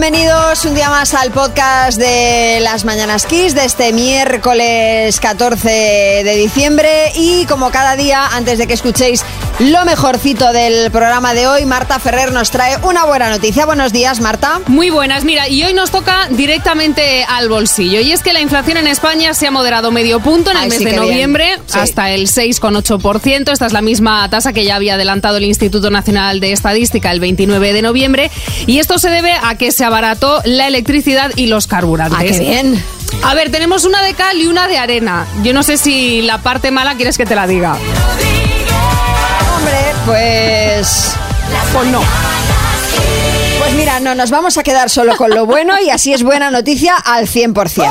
bienvenidos un día más al podcast de las Mañanas Kiss de este miércoles 14 de diciembre. Y como cada día, antes de que escuchéis lo mejorcito del programa de hoy, Marta Ferrer nos trae una buena noticia. Buenos días, Marta. Muy buenas, mira, y hoy nos toca directamente al bolsillo y es que la inflación en España se ha moderado medio punto en el Ay, mes sí, de noviembre Sí. hasta el 6,8%. Esta es la misma tasa que ya había adelantado el Instituto Nacional de Estadística el 29 de noviembre y esto se debe a que se abarató la electricidad y los carburantes. Ah, qué bien. A ver, tenemos una de cal y una de arena. Yo no sé si la parte mala quieres que te la diga. Pues... Pues no. Pues mira, no, nos vamos a quedar solo con lo bueno y así es buena noticia al 100%.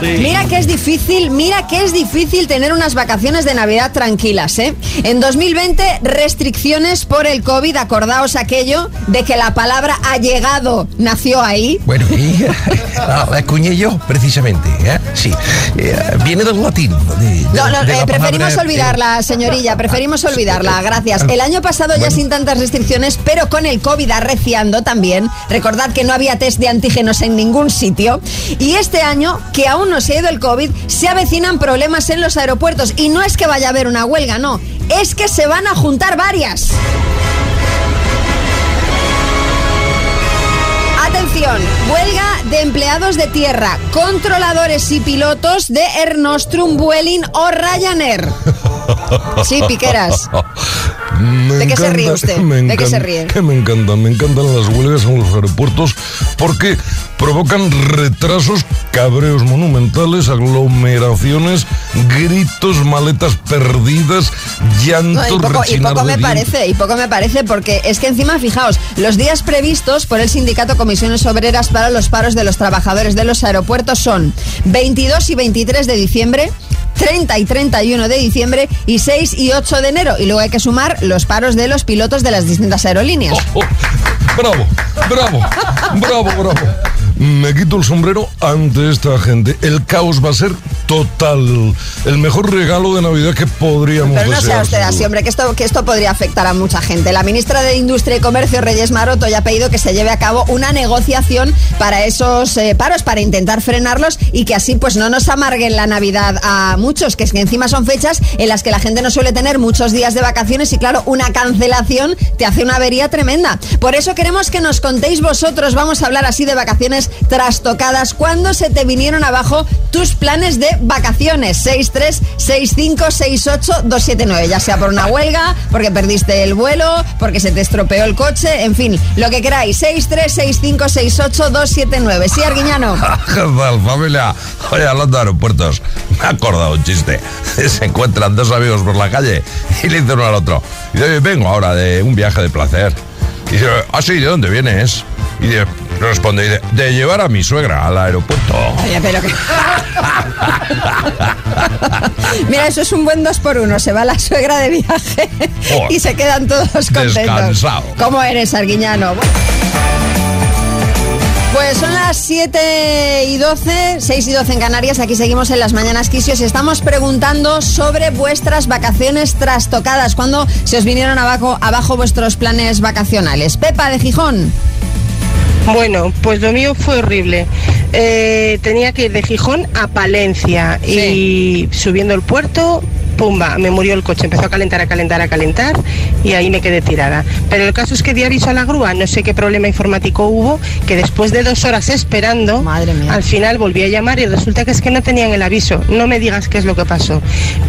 Mira que es difícil, mira que es difícil tener unas vacaciones de Navidad tranquilas, ¿eh? En 2020, restricciones por el COVID, acordaos aquello de que la palabra ha llegado nació ahí. Bueno, y, la, la acuñé yo, precisamente. ¿eh? Sí, eh, viene del latín. de- No, no, de eh, preferimos palabra- olvidarla, señorilla, preferimos olvidarla, gracias. El año pasado ya sin tantas restricciones, pero con el COVID arreciando también. Recordad que no había test de antígenos en ningún sitio. Y este año, que aún no se ha ido el COVID, se avecinan problemas en los aeropuertos. Y no es que vaya a haber una huelga, no. Es que se van a juntar varias. Atención, huelga de empleados de tierra, controladores y pilotos de Air Nostrum, Vueling o Ryanair. Sí, piqueras. Me ¿De qué se ríe usted? ¿De qué se ríe? Que me encantan, me encantan las huelgas en los aeropuertos porque provocan retrasos, cabreos monumentales, aglomeraciones, gritos, maletas perdidas, No, llantos, y poco, y poco me parece, y poco me parece, porque es que encima, fijaos, los días previstos por el sindicato Comisiones Obreras para los paros de los trabajadores de los aeropuertos son 22 y 23 de diciembre. 30 y 31 de diciembre y 6 y 8 de enero. Y luego hay que sumar los paros de los pilotos de las distintas aerolíneas. Oh, bravo, bravo, bravo, bravo. Me quito el sombrero ante esta gente. El caos va a ser total. El mejor regalo de Navidad que podríamos Pero no sea desear, usted sin así, hombre, que esto, que esto podría afectar a mucha gente. La ministra de Industria y Comercio, Reyes Maroto, ya ha pedido que se lleve a cabo una negociación para esos eh, paros, para intentar frenarlos y que así pues no nos amarguen la Navidad a muchos, que es que encima son fechas en las que la gente no suele tener muchos días de vacaciones y claro, una cancelación te hace una avería tremenda. Por eso queremos que nos contéis vosotros, vamos a hablar así de vacaciones trastocadas, ¿cuándo se te vinieron abajo tus planes de vacaciones? 636568279, ya sea por una huelga, porque perdiste el vuelo, porque se te estropeó el coche, en fin, lo que queráis. 636568279. Sí, Arguiñano. ¿Qué tal, familia? Oye, hablando de aeropuertos, me ha acordado un chiste. Se encuentran dos amigos por la calle y le dicen uno al otro. Y dice, "Oye, vengo ahora de un viaje de placer. Y dice, ah, sí, ¿de dónde vienes? Y dice, responde, de llevar a mi suegra al aeropuerto. Oye, pero que... Mira, eso es un buen dos por uno. Se va la suegra de viaje y se quedan todos contentos. Descansado. ¿Cómo eres, Arguiñano? Pues son las 7 y 12, 6 y 12 en Canarias. Aquí seguimos en las mañanas quisios y estamos preguntando sobre vuestras vacaciones trastocadas. ¿Cuándo se os vinieron abajo, abajo vuestros planes vacacionales? Pepa de Gijón. Bueno, pues lo mío fue horrible. Eh, tenía que ir de Gijón a Palencia y subiendo el puerto, pumba, me murió el coche. Empezó a calentar, a calentar, a calentar y ahí me quedé tirada. Pero el caso es que di aviso a la grúa, no sé qué problema informático hubo, que después de dos horas esperando, Madre mía. al final volví a llamar y resulta que es que no tenían el aviso. No me digas qué es lo que pasó.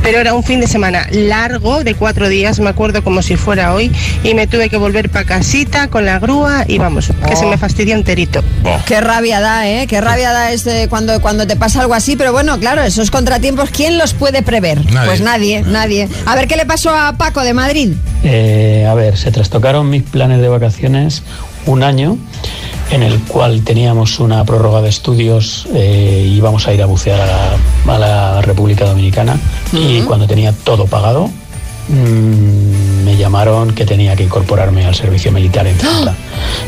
Pero era un fin de semana largo, de cuatro días, me acuerdo como si fuera hoy, y me tuve que volver para casita con la grúa y vamos, que se me fastidió enterito. Qué rabia da, ¿eh? Qué rabia da este cuando, cuando te pasa algo así. Pero bueno, claro, esos contratiempos, ¿quién los puede prever? Nadie. Pues nadie, nadie. A ver qué le pasó a Paco de Madrid. Eh, a ver, se trastocaron mis planes de vacaciones un año en el cual teníamos una prórroga de estudios eh, íbamos a ir a bucear a la, a la República Dominicana y cuando tenía todo pagado mm, me llamaron que tenía que incorporarme al servicio militar en Ceuta.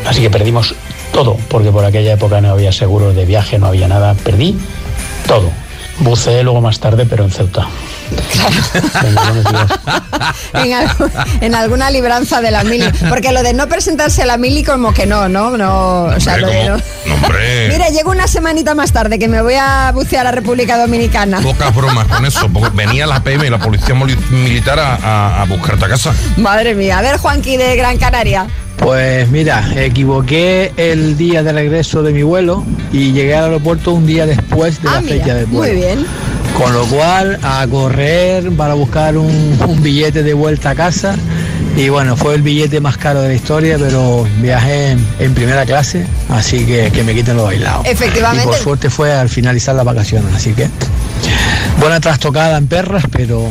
Así que perdimos todo, porque por aquella época no había seguros de viaje, no había nada, perdí todo. Buceé luego más tarde, pero en Ceuta. en, algo- en alguna libranza de la mili. Porque lo de no presentarse a la mili como que no, ¿no? no o sea, Hombre, lo de ¿cómo? no- No, hombre. Mire, llego una semanita más tarde que me voy a bucear a República Dominicana. Pocas bromas con eso, porque venía la PM y la policía militar a, a- a buscarte a casa. Madre mía. A ver, Juanqui de Gran Canaria. Pues mira, equivoqué el día de regreso de mi vuelo y llegué al aeropuerto un día después de Ah, la mira, fecha del vuelo. Muy bien. Con lo cual, a correr para buscar un, un billete de vuelta a casa. Y bueno, fue el billete más caro de la historia, pero viajé en, en primera clase, así que que me quiten lo bailado. Efectivamente. Y por suerte fue al finalizar las vacaciones, así que buena trastocada en perras, pero,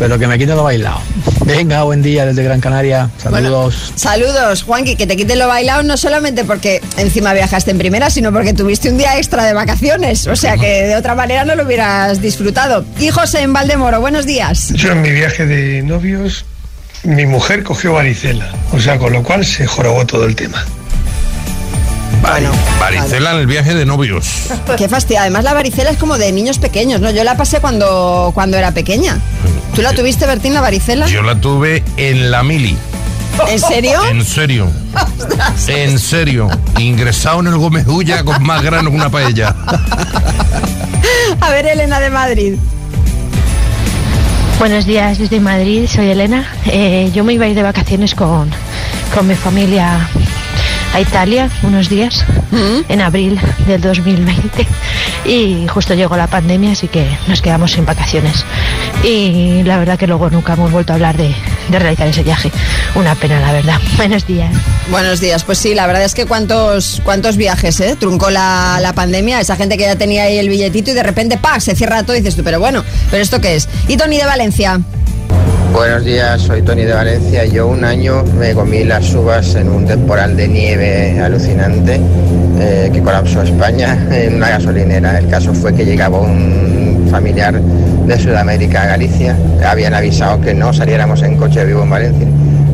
pero que me quiten lo bailado. Venga, buen día desde Gran Canaria. Saludos. Saludos, Juanqui, que te quiten lo bailado no solamente porque encima viajaste en primera, sino porque tuviste un día extra de vacaciones. O sea que de otra manera no lo hubieras disfrutado. Y José en Valdemoro, buenos días. Yo en mi viaje de novios, mi mujer cogió varicela, o sea, con lo cual se jorobó todo el tema. Bueno, Varicela en el viaje de novios. Qué fastidio. Además, la varicela es como de niños pequeños, ¿no? Yo la pasé cuando, cuando era pequeña. ¿Tú la tuviste, Bertín, la varicela? Yo la tuve en la mili. ¿En serio? En serio. En serio. Ingresado en el Gómez Ulla con más grano que una paella. A ver, Elena de Madrid. Buenos días desde Madrid, soy Elena. Eh, yo me iba a ir de vacaciones con, con mi familia a Italia unos días, en abril del 2020. Y justo llegó la pandemia, así que nos quedamos sin vacaciones. Y la verdad que luego nunca hemos vuelto a hablar de, de realizar ese viaje. Una pena, la verdad. Buenos días. Buenos días. Pues sí, la verdad es que cuántos, cuántos viajes, ¿eh? Truncó la, la pandemia, esa gente que ya tenía ahí el billetito y de repente, ¡pa! se cierra todo y dices tú, pero bueno, ¿pero esto qué es? Y Tony de Valencia. Buenos días, soy Tony de Valencia. Yo un año me comí las uvas en un temporal de nieve alucinante eh, que colapsó España en una gasolinera. El caso fue que llegaba un familiar de Sudamérica a Galicia. Habían avisado que no saliéramos en coche vivo en Valencia.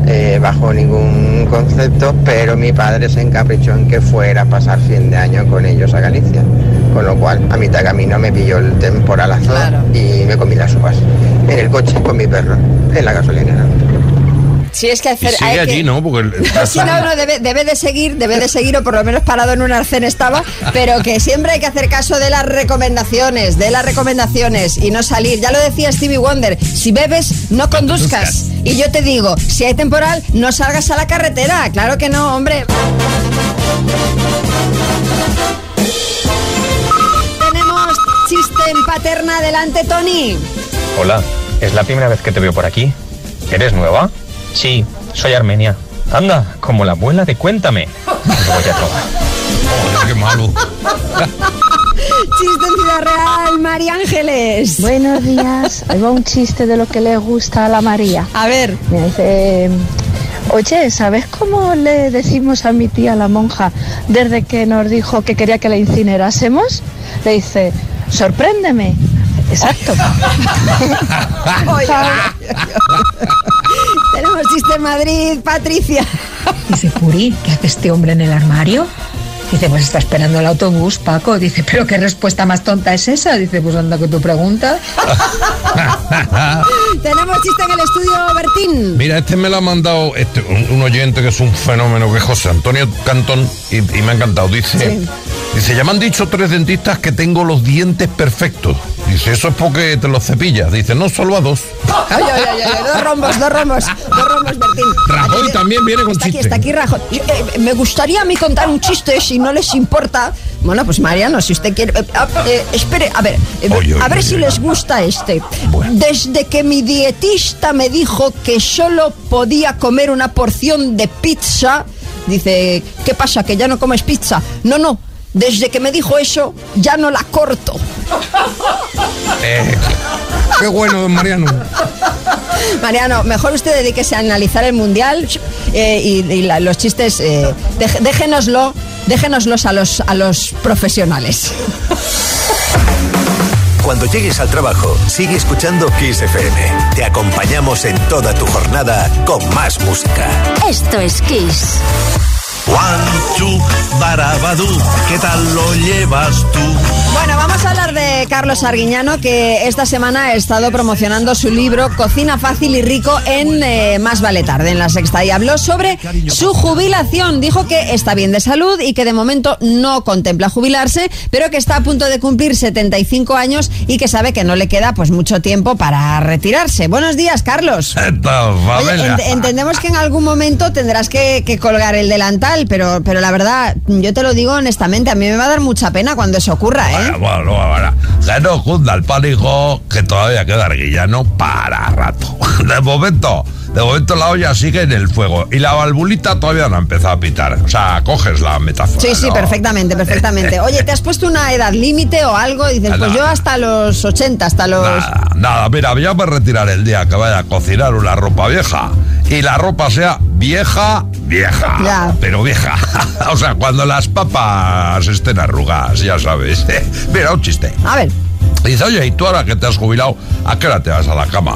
eh, bajo ningún concepto, pero mi padre se encaprichó en que fuera a pasar fin de año con ellos a Galicia. Con lo cual, a mitad de camino me pilló el temporalazo y me comí las uvas. En el coche con mi perro, en la gasolinera. Si es que Y hacer. sigue hay que- allí, ¿no? Porque el- Sí, no, no, debe, debe de seguir, debe de seguir, o por lo menos parado en un arcén estaba, pero que siempre hay que hacer caso de las recomendaciones, de las recomendaciones y no salir. Ya lo decía Stevie Wonder, si bebes, no conduzcas. Y yo te digo, si hay temporal, no salgas a la carretera. Claro que no, hombre. Chiste en paterna adelante, Tony. Hola, es la primera vez que te veo por aquí. ¿Eres nueva? Sí, soy Armenia. Anda, como la abuela de Cuéntame. Me voy a probar. qué malo. Chiste en Ciudad Real, María Ángeles. Buenos días. Ahí va un chiste de lo que le gusta a la María. A ver. Me dice, oye, ¿sabes cómo le decimos a mi tía la monja desde que nos dijo que quería que la incinerásemos? Le dice, sorpréndeme. Exacto. Tenemos chiste en Madrid, Patricia. Dice, Puri, ¿qué hace este hombre en el armario? Dice, pues está esperando el autobús, Paco. Dice, pero qué respuesta más tonta es esa. Dice, pues anda que tu pregunta. Tenemos chiste en el estudio, Bertín. Mira, este me lo ha mandado este, un, un oyente que es un fenómeno, que es José Antonio Cantón, y, y me ha encantado. Dice, Sí. dice, ya me han dicho tres dentistas que tengo los dientes perfectos. Dice, eso es porque te los cepillas. Dice, no, solo a dos. Ay, ay, ay, ay, dos rombos, dos rombos, dos rombos, Bertín. Rajoy también viene con Está aquí, chiste. está aquí Rajoy. Eh, me gustaría a mí contar un chiste, si no les importa. Bueno, pues Mariano, si usted quiere... eh, eh, espere, a ver, eh, Oye, oye, a ver oye. si les gusta este. Desde que mi dietista me dijo que solo podía comer una porción de pizza, dice, ¿qué pasa? ¿Que ya no comes pizza? No, no. Desde que me dijo eso, ya no la corto. Eh, qué bueno, don Mariano. Mariano, mejor usted dedíquese a analizar el mundial eh, y, y la- los chistes, eh, dej- déjenoslo, déjenoslos a los, a los profesionales. Cuando llegues al trabajo, sigue escuchando Kiss FM. Te acompañamos en toda tu jornada con más música. Esto es Kiss. One, two, bar Sara Badú, ¿qué tal lo llevas tú? Bueno, vamos a hablar de Carlos Arguiñano, que esta semana ha estado promocionando su libro Cocina fácil y rico en eh, Más Vale Tarde, en La Sexta, y habló sobre su jubilación. Dijo que está bien de salud y que de momento no contempla jubilarse, pero que está a punto de cumplir 75 años y que sabe que no le queda pues mucho tiempo para retirarse. Buenos días, Carlos. Oye, ent- entendemos que en algún momento tendrás que, que colgar el delantal, pero, pero la verdad, yo te lo digo honestamente, a mí me va a dar mucha pena cuando eso ocurra, ¿eh? Bueno, bueno, bueno. Que no cunda el pánico, que todavía queda Arguillano para rato. De momento, de momento la olla sigue en el fuego y la valvulita todavía no ha empezado a pitar. O sea, coges la metáfora. Sí, sí, ¿no? perfectamente, perfectamente. Oye, ¿te has puesto una edad límite o algo? Dices, pues yo hasta los 80, hasta los... Nada, nada, mira, yo me retiraré el día que vaya a cocinar una ropa vieja y la ropa sea vieja, vieja, Ya. pero vieja. o sea, cuando las papas estén arrugadas, ya sabes. mira, un chiste. A ver. Dice, oye, ¿y tú ahora que te has jubilado, a qué hora te vas a la cama?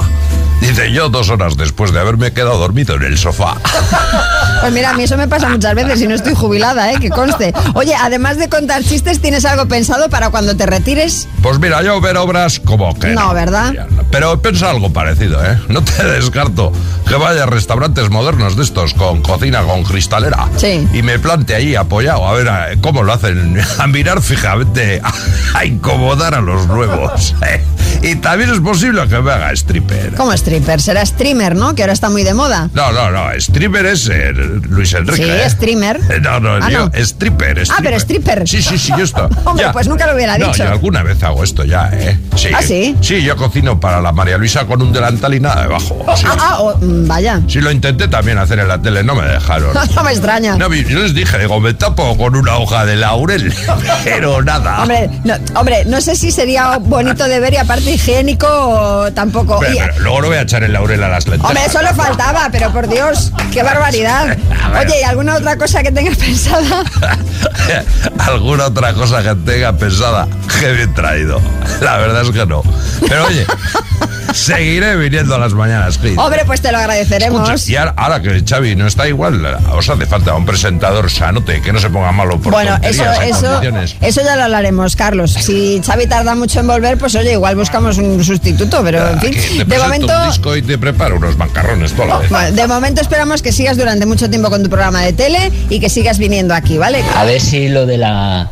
Dice, yo dos horas después de haberme quedado dormido en el sofá. Pues mira, a mí eso me pasa muchas veces y no estoy jubilada, ¿eh? Que conste. Oye, además de contar chistes, ¿tienes algo pensado para cuando te retires? Pues mira, yo ver obras como que... No, ¿verdad? Pero piensa algo parecido, ¿eh? No te descarto que vaya a restaurantes modernos de estos con cocina con cristalera. Sí. Y me plante ahí apoyado a ver a- cómo lo hacen. A mirar fijamente, a, a incomodar a los nuevos. ¿eh? Y también es posible que me haga stripper. Como stripper, será streamer, ¿no? Que ahora está muy de moda. No, no, no, stripper es eh, Luis Enrique. Sí, ¿eh? streamer. Eh, No, no, Ah, yo, no. stripper, Ah, pero stripper. Sí, sí, sí, yo esto. Hombre, pues nunca lo hubiera no, dicho. yo alguna vez hago esto ya, ¿eh? Sí. ¿Ah, sí? Sí, yo cocino para la María Luisa con un delantal y nada debajo. Sí. Ah, ah, oh, mm, vaya. Sí, lo intenté también hacer en la tele, no me dejaron. No me extraña. No, yo les dije, digo, me tapo con una hoja de laurel, pero nada. Hombre no, hombre, no sé si sería bonito de ver y aparte higiénico tampoco. Pero, Y- pero luego no voy a echar el laurel a las lentejas. Hombre, eso le faltaba, pero por Dios, qué barbaridad. Oye, ¿y alguna otra cosa que tengas pensada? ¿Alguna otra cosa que tenga pensada? Qué bien traído. La verdad es que no. Pero oye, seguiré viniendo a las mañanas, Chris. Hombre, pues te lo agradeceremos. Escucha, y ahora, ahora que Xavi no está igual, os hace falta un presentador sanote que no se ponga malo por Bueno, eso, eso, eso ya lo hablaremos, Carlos. Si Xavi tarda mucho en volver, pues oye, igual buscamos un sustituto, pero en fin, te de momento, un disco y te preparo unos macarrones toda la vez. bueno, de momento esperamos que sigas durante mucho tiempo con tu programa de tele y que sigas viniendo aquí, ¿vale? A ver si lo de la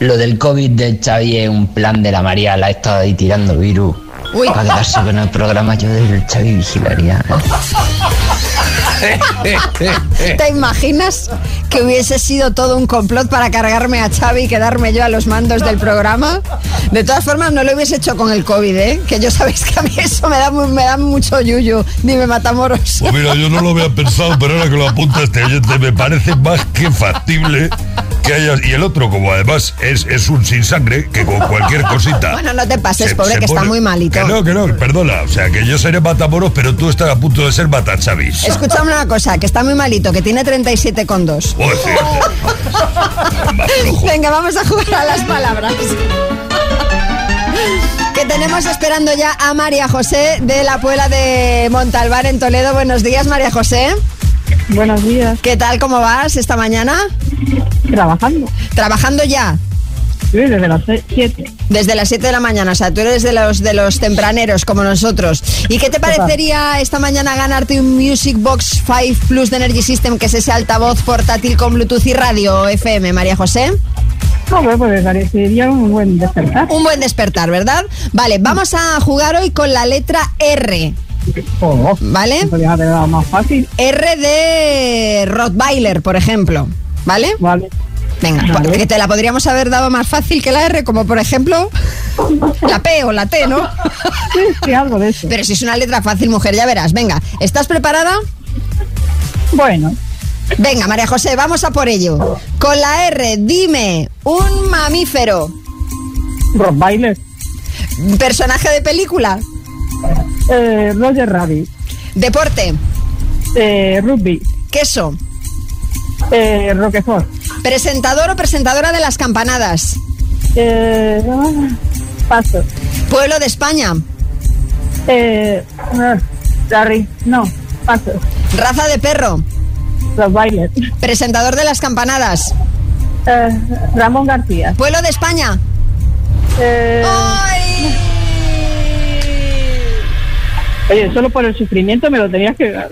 lo del COVID de Xavi es un plan de la María, la ha estado ahí tirando virus. Uy. Para quedarse con el programa yo del Xavi vigilaría. ¿Te imaginas que hubiese sido todo un complot para cargarme a Xavi y quedarme yo a los mandos del programa? De todas formas, no lo hubiese hecho con el COVID, ¿eh? Que yo sabéis que a mí eso me da, me da mucho yuyu. Dime, Matamoros. Pues mira, yo no lo había pensado, pero ahora que lo apunta este oyente, me parece más que factible que haya. Y el otro, como además es, es un sin sangre, que con cualquier cosita. Bueno, no te pases, se- pobre, se que está pone- muy malito. Que no, que no, perdona. O sea, que yo seré matamoros, pero tú estás a punto de ser matachavis. Escúchame una cosa, que está muy malito, que tiene 37,2. Joder, Venga, vamos a jugar a las palabras. Que tenemos esperando ya a María José de la Puebla de Montalbán en Toledo. Buenos días, María José. Buenos días. ¿Qué tal? ¿Cómo vas esta mañana? Trabajando. ¿Trabajando ya? Sí, desde las 7. Desde las 7 de la mañana, o sea, tú eres de los de los tempraneros como nosotros. ¿Y qué te parecería esta mañana ganarte un Music Box 5 Plus de Energy System, que es ese altavoz portátil con Bluetooth y radio FM, María José? No, pues, parecería un buen despertar. Un buen despertar, ¿verdad? Vale, vamos a jugar hoy con la letra R. Oh, ¿Vale? Más fácil. R de Rottweiler, por ejemplo. ¿Vale? Vale. Venga, Vale. que te la podríamos haber dado más fácil que la R, como por ejemplo la P o la T, ¿no? Sí, sí, algo de eso. Pero si es una letra fácil, mujer, ya verás. Venga, ¿estás preparada? Bueno. Venga, María José, vamos a por ello. Con la R, dime un mamífero. Rottweiler. Personaje de película. Eh, Roger Rabbit. Deporte. Eh, rugby. Queso. Eh, Roquefort. Presentador o presentadora de las campanadas. Eh, paso. Pueblo de España. Eh, ah, Larry. No, paso. Raza de perro. Rottweiler. Presentador de las campanadas. Eh, Ramón García. ¿Pueblo de España? Eh, Oye, solo por el sufrimiento me lo tenías que dar.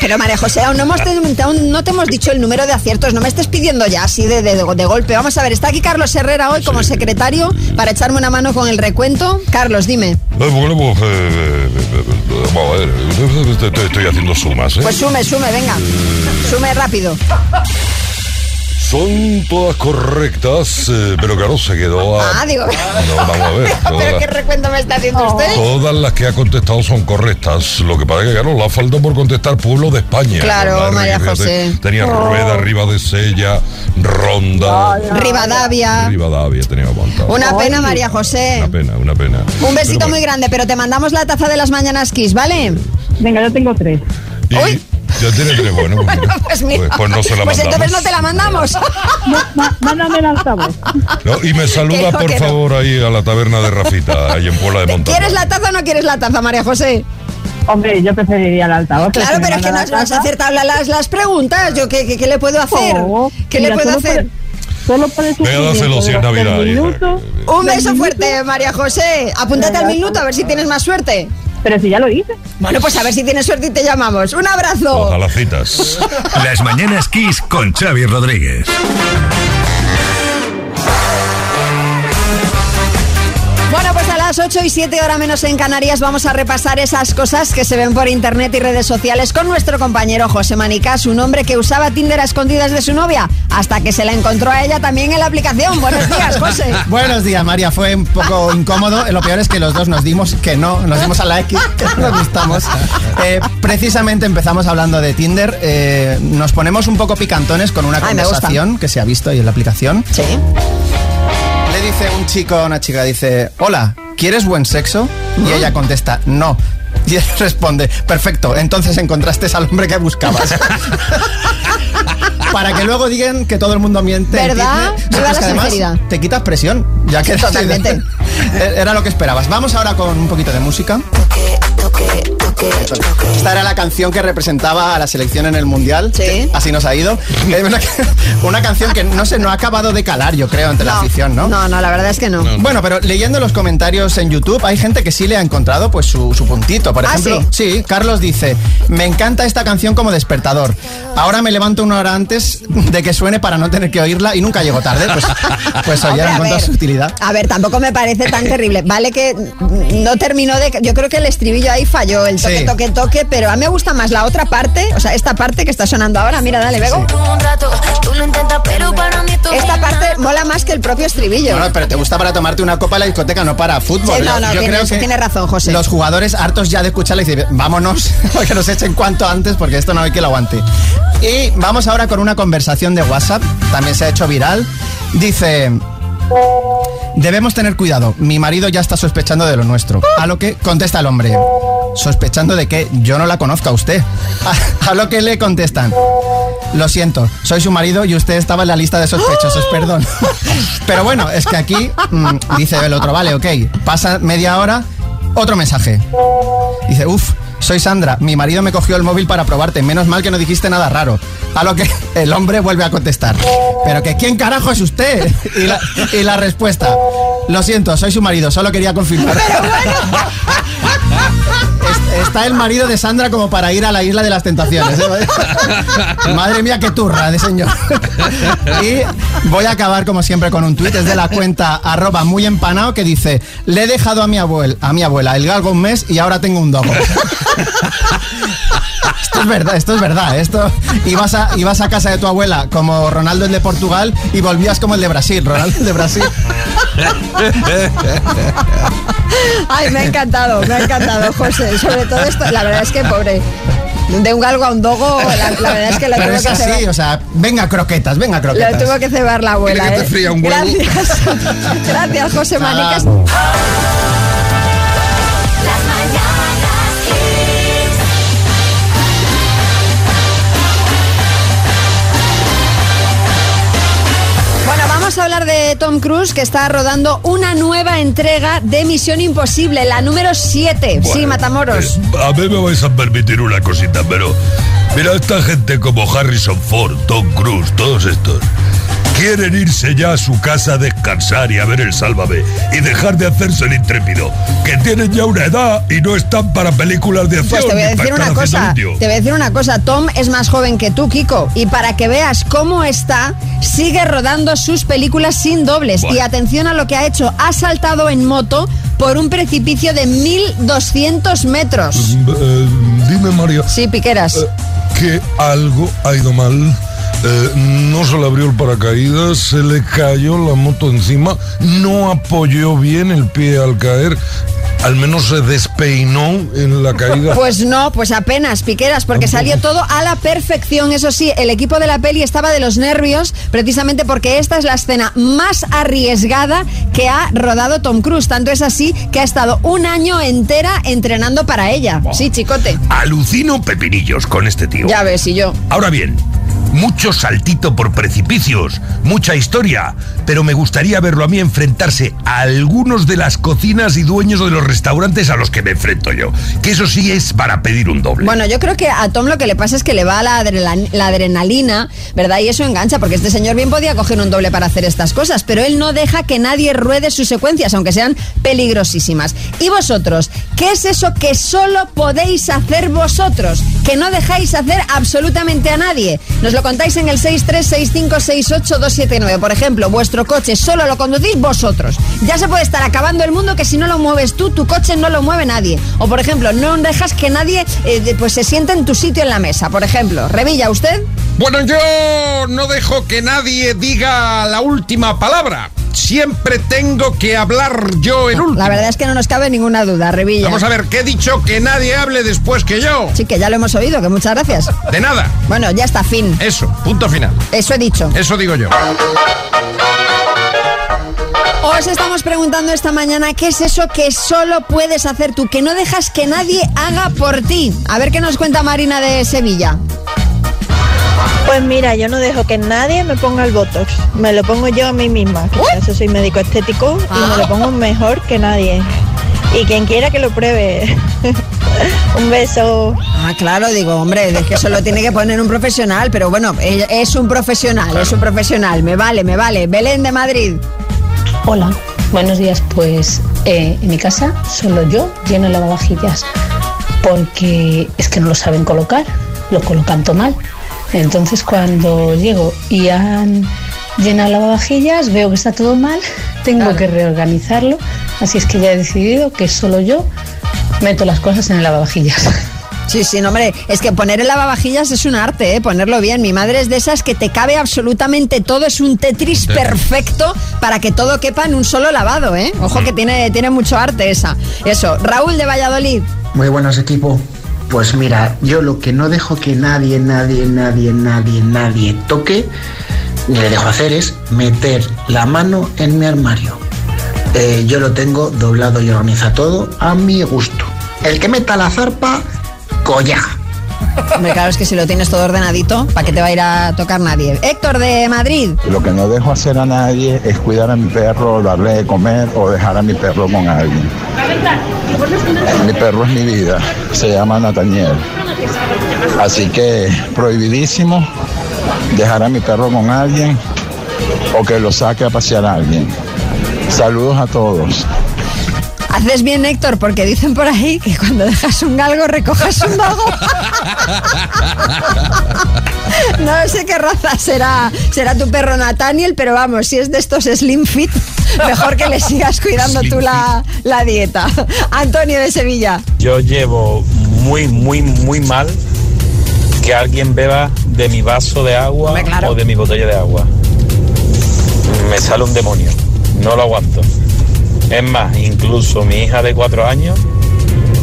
Pero María José, aún no, hemos te, aún no te hemos dicho el número de aciertos, no me estés pidiendo ya así de, de- de golpe. Vamos a ver, está aquí Carlos Herrera hoy como secretario para echarme una mano con el recuento. Carlos, dime. Eh, bueno, pues, eh, eh, eh, vamos a ver, eh, estoy, estoy haciendo sumas, ¿eh? Pues sume, sume, venga. Sume rápido. Son todas correctas, eh, pero claro, se quedó a... Ah, digo. No, vamos a ver. ¿Pero todas- qué recuento me está haciendo usted? Todas las que ha contestado son correctas. Lo que pasa es que, claro, le ha faltado por contestar Pueblo de España. Claro, la R, María fíjate, José. Tenía Oh. Rueda, Riva de Sella, Ronda. Rivadavia. Rivadavia tenía montado. Una pena, María José. Una pena, una pena. Un besito Pero muy grande, pero te mandamos la taza de las mañanas Kiss, ¿vale? Venga, yo tengo tres. y Ya tiene tres, bueno, pues, mira. Pues mira. Pues- pues no se la Pues mandamos. entonces no te la mandamos. Mándame el altavoz. No, y me saluda, por que no. favor, ahí a la taberna de Rafita, ahí en Puebla de Montalbán. ¿Quieres la taza o no quieres la taza, María José? Hombre, yo preferiría el altavoz. Claro, pero es que no, manda no la has acertado la- las, las preguntas. Yo, ¿qué, qué, qué le puedo hacer? Oh, ¿Qué le mira, puedo solo hacer? por- Solo sufrimiento si es Navidad. Un beso minuto. fuerte, María José. Apúntate al minuto a ver si tienes más suerte. Pero si ya lo hice. Bueno, pues a ver si tienes suerte y te llamamos. Un abrazo. Ojalá citas. Las mañanas Kiss con Xavi Rodríguez. Las 8 y 7 horas menos en Canarias vamos a repasar esas cosas que se ven por internet y redes sociales con nuestro compañero José Manicas, un hombre que usaba Tinder a escondidas de su novia hasta que se la encontró a ella también en la aplicación. Buenos días, José. Buenos días, María. Fue un poco incómodo. Lo peor es que los dos nos dimos que no, nos dimos a la X, que no nos gustamos. Eh, precisamente empezamos hablando de Tinder. Eh, nos ponemos un poco picantones con una Ay, conversación que se ha visto ahí en la aplicación. Sí. Le dice un chico a una chica, dice, hola, ¿quieres buen sexo? Y ella contesta, no. Y él responde, perfecto, entonces encontraste al hombre que buscabas. Para que luego digan que todo el mundo miente. en ¿Verdad? Viva la que además te quitas presión, ya que Totalmente. Era lo que esperabas. Vamos ahora con un poquito de música. Esta era la canción que representaba a la selección en el Mundial. Sí. Así nos ha ido. Una, una canción que no sé, no ha acabado de calar, yo creo, entre la afición, ¿no? No, no, la verdad es que no. Bueno, pero leyendo los comentarios en YouTube hay gente que sí le ha encontrado pues su, su puntito. Por ¿Ah, ejemplo, sí? Carlos dice, me encanta esta canción como despertador. Ahora me levanto una hora antes de que suene para no tener que oírla y nunca llego tarde. Pues, pues oye, han a su utilidad. A ver, tampoco me parece tan terrible. Vale que no terminó de... Yo creo que el estribillo ahí falló, el toque, Sí. toque, toque, pero a mí me gusta más la otra parte, o sea, esta parte que está sonando ahora. Mira, dale, Bego. Esta parte mola más que el propio estribillo. Pero te gusta para tomarte una copa en la discoteca, no para fútbol. Sí, no, no, yo tienes- creo que tienes razón, José. Los jugadores hartos ya de escucharla dicen, vámonos, que nos echen cuanto antes porque esto no hay que lo aguante. Y vamos ahora con una conversación de WhatsApp, también se ha hecho viral. Dice, debemos tener cuidado, mi marido ya está sospechando de lo nuestro. A lo que contesta el hombre, sospechando de que yo no la conozco a usted. A, a lo que le contestan. Lo siento, soy su marido y usted estaba en la lista de sospechosos, perdón. Pero bueno, es que aquí mm, dice el otro, vale, ok, pasa media hora, otro mensaje. Dice, uff, soy Sandra, mi marido me cogió el móvil para probarte, menos mal que no dijiste nada raro. A lo que el hombre vuelve a contestar, pero que ¿quién carajo es usted? Y la, y la respuesta, lo siento, soy su marido, solo quería confirmar. Es- Está el marido de Sandra como para ir a la isla de las tentaciones. ¿eh? Madre mía, qué turra de señor. Y voy a acabar como siempre con un tuit, es de la cuenta arroba muy empanado que dice, le he dejado a mi, abuel, a mi abuela el galgo un mes y ahora tengo un dogo. Esto es verdad, esto es verdad. Esto ibas a, ibas a casa de tu abuela como Ronaldo el de Portugal y volvías como el de Brasil, Ronaldo el de Brasil. Ay, me ha encantado, me ha encantado, José. Todo esto, la verdad es que pobre. De un galgo a un dogo, la, la verdad es que lo Pero tuvo es que así, cebar. o sea, venga croquetas, venga Lo croquetas. tuvo que cebar la abuela. ¿Quiere que te ¿eh? fría un huevo? Gracias. Gracias, José Nada. Manicas. Vamos a hablar de Tom Cruise, que está rodando una nueva entrega de Misión Imposible, la número 7. sí, Matamoros. eh, a mí me vais a permitir una cosita, pero mira, esta gente como Harrison Ford, Tom Cruise, todos estos, quieren irse ya a su casa a descansar y a ver el sálvame y dejar de hacerse el intrépido, que tienen ya una edad y no están para películas de acción. Pues te voy a decir una cosa, te voy a decir una cosa, Tom es más joven que tú, Kiko, y para que veas cómo está, sigue rodando sus películas sin dobles. Y atención a lo que ha hecho, ha saltado en moto por un precipicio de 1200 metros. Eh, dime, María. Sí, Piqueras. eh, que algo ha ido mal. Eh, no se le abrió el paracaídas, se le cayó la moto encima, no apoyó bien el pie al caer, al menos se despeinó en la caída. Pues no, pues apenas, Piqueras, porque salió todo a la perfección. Eso sí, el equipo de la peli estaba de los nervios, precisamente porque esta es la escena más arriesgada que ha rodado Tom Cruise. Tanto es así que ha estado un año entera entrenando para ella. Sí, chicote. Alucino pepinillos con este tío. Ya ves, y yo. Ahora bien, mucho saltito por precipicios, mucha historia, pero me gustaría verlo a mí enfrentarse a algunos de las cocinas y dueños de los restaurantes a los que me enfrento yo. Que eso sí es para pedir un doble. Bueno, yo creo que a Tom lo que le pasa es que le va la, adrenalina, ¿verdad? Y eso engancha, porque este señor bien podía coger un doble para hacer estas cosas, pero él no deja que nadie ruede sus secuencias, aunque sean peligrosísimas. ¿Y vosotros? ¿Qué es eso que solo podéis hacer vosotros? Que no dejáis hacer absolutamente a nadie. Nos lo contáis en el 636568279. Por ejemplo, vuestro coche solo lo conducís vosotros. Ya se puede estar acabando el mundo que si no lo mueves tú, tu coche no lo mueve nadie. O por ejemplo, no dejas que nadie eh, pues se siente en tu sitio en la mesa. Por ejemplo, Revilla, ¿usted? Bueno, yo no dejo que nadie diga la última palabra. Siempre tengo que hablar yo el último. La verdad es que no nos cabe ninguna duda, Revilla. Vamos a ver, ¿qué he dicho? Que nadie hable después que yo. Sí, que ya lo hemos oído, que muchas gracias. De nada. Bueno, ya está, fin. Eso, punto final. Eso he dicho. Eso digo yo. Os estamos preguntando esta mañana qué es eso que solo puedes hacer tú, que no dejas que nadie haga por ti. A ver qué nos cuenta Marina de Sevilla. Pues mira, yo no dejo que nadie me ponga el Botox. Me lo pongo yo a mí misma, que para eso soy médico estético y me lo pongo mejor que nadie. Y quien quiera que lo pruebe. un beso. Ah, claro, digo, hombre, es que eso lo tiene que poner un profesional, pero bueno, es un profesional, es un profesional, me vale, me vale. Belén de Madrid. Hola, buenos días. Pues eh, en mi casa solo yo lleno el lavavajillas porque es que no lo saben colocar, lo colocan todo mal. Entonces cuando llego y han llenado lavavajillas, veo que está todo mal, tengo que reorganizarlo. Así es que ya he decidido que solo yo meto las cosas en el lavavajillas. Sí, sí, no, hombre, es que poner el lavavajillas es un arte, ¿eh? ponerlo bien. Mi madre es de esas que te cabe absolutamente todo, es un Tetris perfecto para que todo quepa en un solo lavado, ¿eh? Ojo que tiene, tiene mucho arte esa. Eso, Raúl de Valladolid. Muy buenos equipo. Pues mira, yo lo que no dejo que nadie, nadie, nadie, nadie, nadie toque, ni le dejo hacer es meter la mano en mi armario. Eh, yo lo tengo doblado y organiza todo a mi gusto. El que meta la zarpa, collaja. Hombre, claro, es que si lo tienes todo ordenadito, ¿para qué te va a ir a tocar nadie? Héctor de Madrid. Lo que no dejo hacer a nadie es cuidar a mi perro, darle de comer o dejar a mi perro con alguien. Mi perro es mi vida, se llama Nathaniel. Así que prohibidísimo dejar a mi perro con alguien o que lo saque a pasear a alguien. Saludos a todos. Haces bien, Héctor, porque dicen por ahí que cuando dejas un galgo recoges un dogo. No sé qué raza será, será tu perro Nathaniel, pero vamos, si es de estos Slim Fit, mejor que le sigas cuidando tú la, la dieta. Antonio de Sevilla. Yo llevo muy, muy, muy mal que alguien beba de mi vaso de agua o de mi botella de agua. Me sale un demonio, no lo aguanto. Es más, incluso mi hija de cuatro años,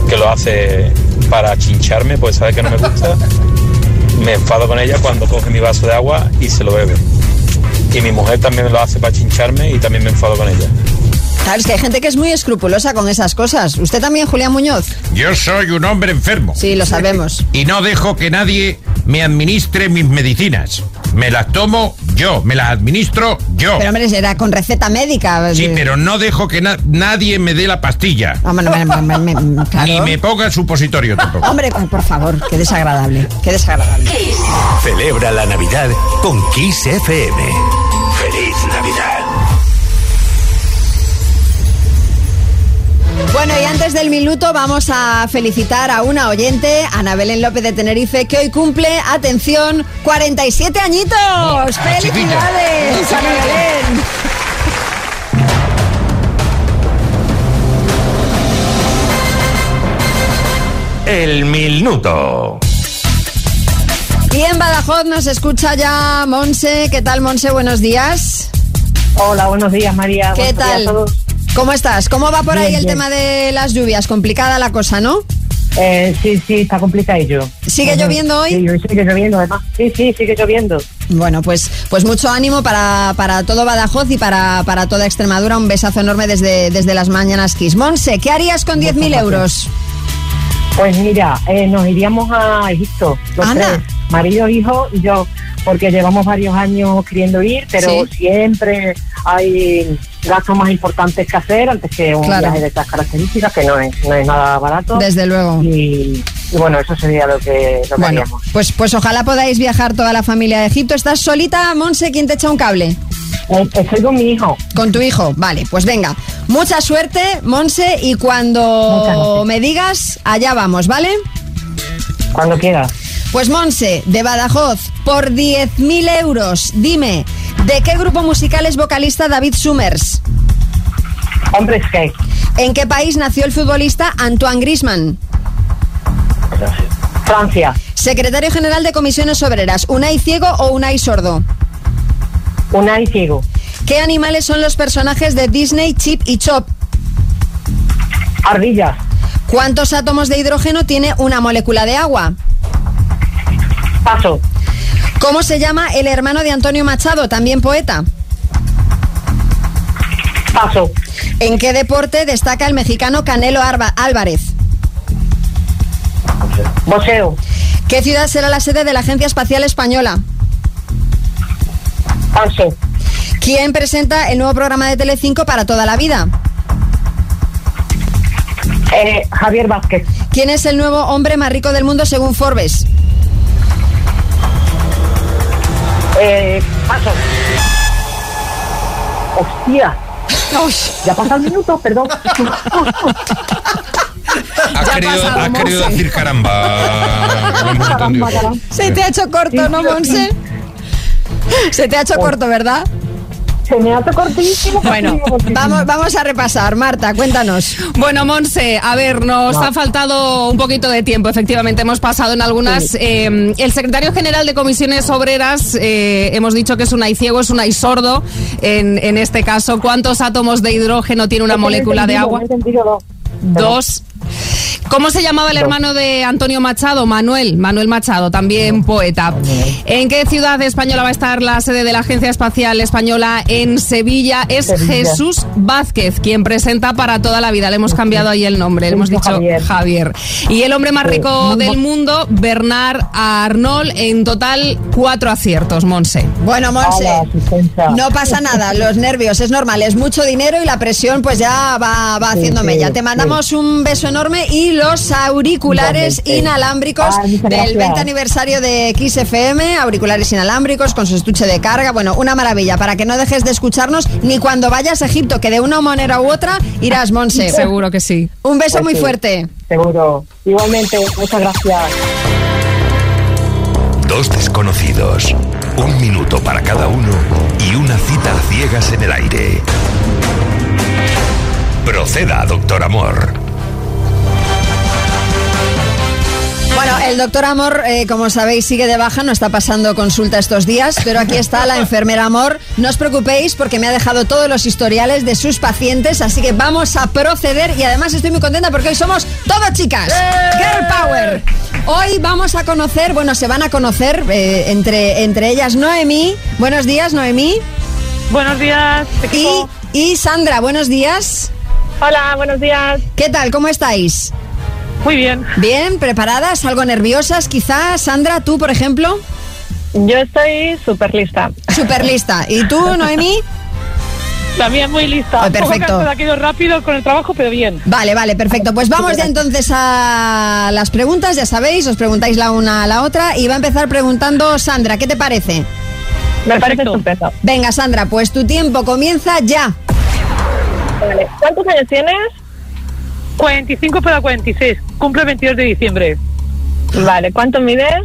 que lo hace para chincharme, pues sabe que no me gusta, me enfado con ella cuando coge mi vaso de agua y se lo bebe. Y mi mujer también lo hace para chincharme y también me enfado con ella. Claro, es que hay gente que es muy escrupulosa con esas cosas. ¿Usted también, Julián Muñoz? Yo soy un hombre enfermo. Sí, lo sabemos. Y no dejo que nadie me administre mis medicinas. Me las tomo yo, me las administro yo. Pero, hombre, era con receta médica. Sí, pero no dejo que na- nadie me dé la pastilla. Hombre, me- me- me- me- claro. Ni me ponga el supositorio tampoco. Hombre, por favor, qué desagradable, qué desagradable. Celebra la Navidad con Kiss FM. Feliz minuto vamos a felicitar a una oyente, Ana Belén López de Tenerife, que hoy cumple, atención, 47 añitos. Ah, ¡Felicidades, Ana Belén! El minuto. Y en Badajoz nos escucha ya Monse. ¿Qué tal, Monse? Buenos días. Hola, buenos días, María. ¿Qué Buenos días tal? a todos. ¿Cómo estás? ¿Cómo va por ahí el bien. tema de las lluvias? Complicada la cosa, ¿no? Eh, sí, sí, está complicadillo. ¿Sigue lloviendo hoy? Sí, sigue lloviendo, además. Sí, sí, sigue lloviendo. Bueno, pues, pues mucho ánimo para, para todo Badajoz y para, para toda Extremadura. Un besazo enorme desde, desde las mañanas Kiss. Monse, ¿qué harías con 10.000 euros? Pues mira, eh, nos iríamos a Egipto, los Anda. tres, marido, hijo y yo, porque llevamos varios años queriendo ir, pero Sí. siempre hay gastos más importantes que hacer antes que un Claro. viaje de estas características, que no es, no es nada barato. Desde luego. Y, y bueno, eso sería lo que, lo que Bueno, haríamos. pues, pues ojalá podáis viajar toda la familia de Egipto. ¿Estás solita, Monse? ¿Quién te echa un cable? Eh, Estoy con mi hijo. Con tu hijo, vale, pues venga. Mucha suerte, Monse, y cuando me digas, allá vamos, ¿vale? Cuando quieras. Pues Monse, de Badajoz, por 10.000 euros, dime, ¿de qué grupo musical es vocalista David Summers? Hombres que ¿En qué país nació el futbolista Antoine Grisman? Francia, Secretario General de Comisiones Obreras, ¿Unai Ciego o Unai Sordo? Unai Ciego, ¿Qué animales son los personajes de Disney, Chip y Chop? ardillas, ¿Cuántos átomos de hidrógeno tiene una molécula de agua? paso, ¿Cómo se llama el hermano de Antonio Machado, también poeta? paso, ¿En qué deporte destaca el mexicano Canelo Arba- Álvarez? boxeo, ¿Qué ciudad será la sede de la Agencia Espacial Española? paso, ¿Quién presenta el nuevo programa de Telecinco para toda la vida? eh, Javier Vázquez, ¿Quién es el nuevo hombre más rico del mundo según Forbes? Eh, paso. Hostia. Ya pasa el minuto, perdón. Ha querido, ha querido decir caramba. Hemos entendido. Se te ha hecho corto, ¿no, Monse? Se te ha hecho corto, ¿verdad? Se me ha hecho cortísimo. Bueno, vamos, vamos a repasar. Marta, cuéntanos. Bueno, Monse, a ver, nos No. ha faltado un poquito de tiempo. Efectivamente, hemos pasado en algunas. eh, el secretario general de Comisiones Obreras, eh, hemos dicho que es un ciego, es un sordo. En, en este caso, ¿cuántos átomos de hidrógeno tiene una molécula de agua? Dos. ¿Cómo se llamaba el hermano de Antonio Machado? Manuel, Manuel Machado, también poeta. ¿En qué ciudad española va a estar la sede de la Agencia Espacial Española? En Sevilla. Es Sevilla. Jesús Vázquez, quien presenta para toda la vida. Le hemos cambiado ahí el nombre, le hemos dicho Javier. Javier. Y el hombre más rico del mundo, Bernard Arnold, en total cuatro aciertos, Monse. Bueno, Monse, no pasa nada, los nervios es normal, es mucho dinero y la presión pues ya va, va sí, mella. Te mandamos un beso enorme y los auriculares inalámbricos muchas del gracias. 20 aniversario de XFM, auriculares inalámbricos con su estuche de carga, bueno, una maravilla, para que no dejes de escucharnos ni cuando vayas a Egipto, que de una manera u otra irás, Monse. Seguro que sí. Un beso Pues muy sí. fuerte. Seguro. Igualmente, muchas gracias. Dos desconocidos, un minuto para cada uno y una cita a ciegas en el aire. Proceda, doctor Amor. El doctor Amor, eh, como sabéis, sigue de baja, no está pasando consulta estos días, pero aquí está la enfermera Amor. No os preocupéis porque me ha dejado todos los historiales de sus pacientes, así que vamos a proceder y además estoy muy contenta porque hoy somos todas chicas. Girl Power. Hoy vamos a conocer, bueno, se van a conocer eh, entre, entre ellas Noemí. Buenos días, Noemí. Buenos días. Y, y Sandra, buenos días. Hola, buenos días. ¿Qué tal? ¿Cómo estáis? Muy bien. Bien, preparadas, algo nerviosas, quizás. Sandra, tú, por ejemplo. Yo estoy súper lista. Súper lista. ¿Y tú, Noemí? También muy lista. Ah, perfecto. ha ido rápido con el trabajo, pero bien. Vale, vale, perfecto. Pues vamos ya entonces a las preguntas, ya sabéis, os preguntáis la una a la otra y va a empezar preguntando Sandra, ¿qué te parece? Me parece estupendo. Venga, Sandra, pues tu tiempo comienza ya. Vale. ¿Cuántos años tienes? 45 para 46. Cumple el 22 de diciembre. Vale, ¿cuánto mides?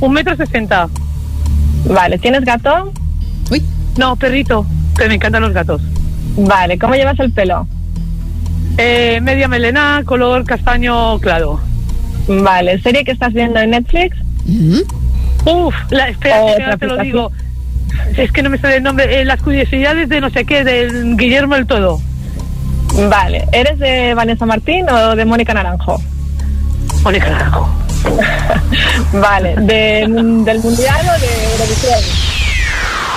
Un metro sesenta. Vale, ¿tienes gato? Uy. No, perrito. Que me encantan los gatos. Vale, ¿cómo llevas el pelo? Eh, media melena, color castaño claro. Vale, ¿serie que estás viendo en Netflix? Uf, la, espera, que ahora te lo digo. Es que no me sale el nombre. Eh, las curiosidades de no sé qué, del Guillermo el Todo. Vale, ¿eres de Vanessa Martín o de Mónica Naranjo? Mónica Naranjo. vale, de- ¿del Mundial o de Eurovisión?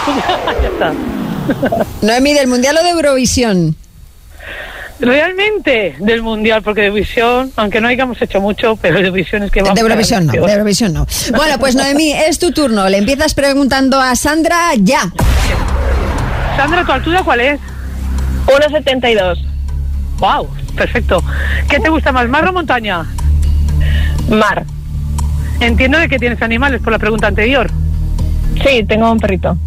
ya está. Noemi, ¿del Mundial o de Eurovisión? Realmente del Mundial, porque de Eurovisión, aunque no hayamos hecho mucho, pero de Eurovisión es que vamos De Eurovisión no, de Eurovisión no. Bueno, pues Noemí, es tu turno. Le empiezas preguntando a Sandra ya. Sandra, ¿tu altura cuál es? 1,72. Wow, perfecto. ¿Qué te gusta más, mar o montaña? Mar. Entiendo de que tienes animales por la pregunta anterior. Sí, tengo un perrito.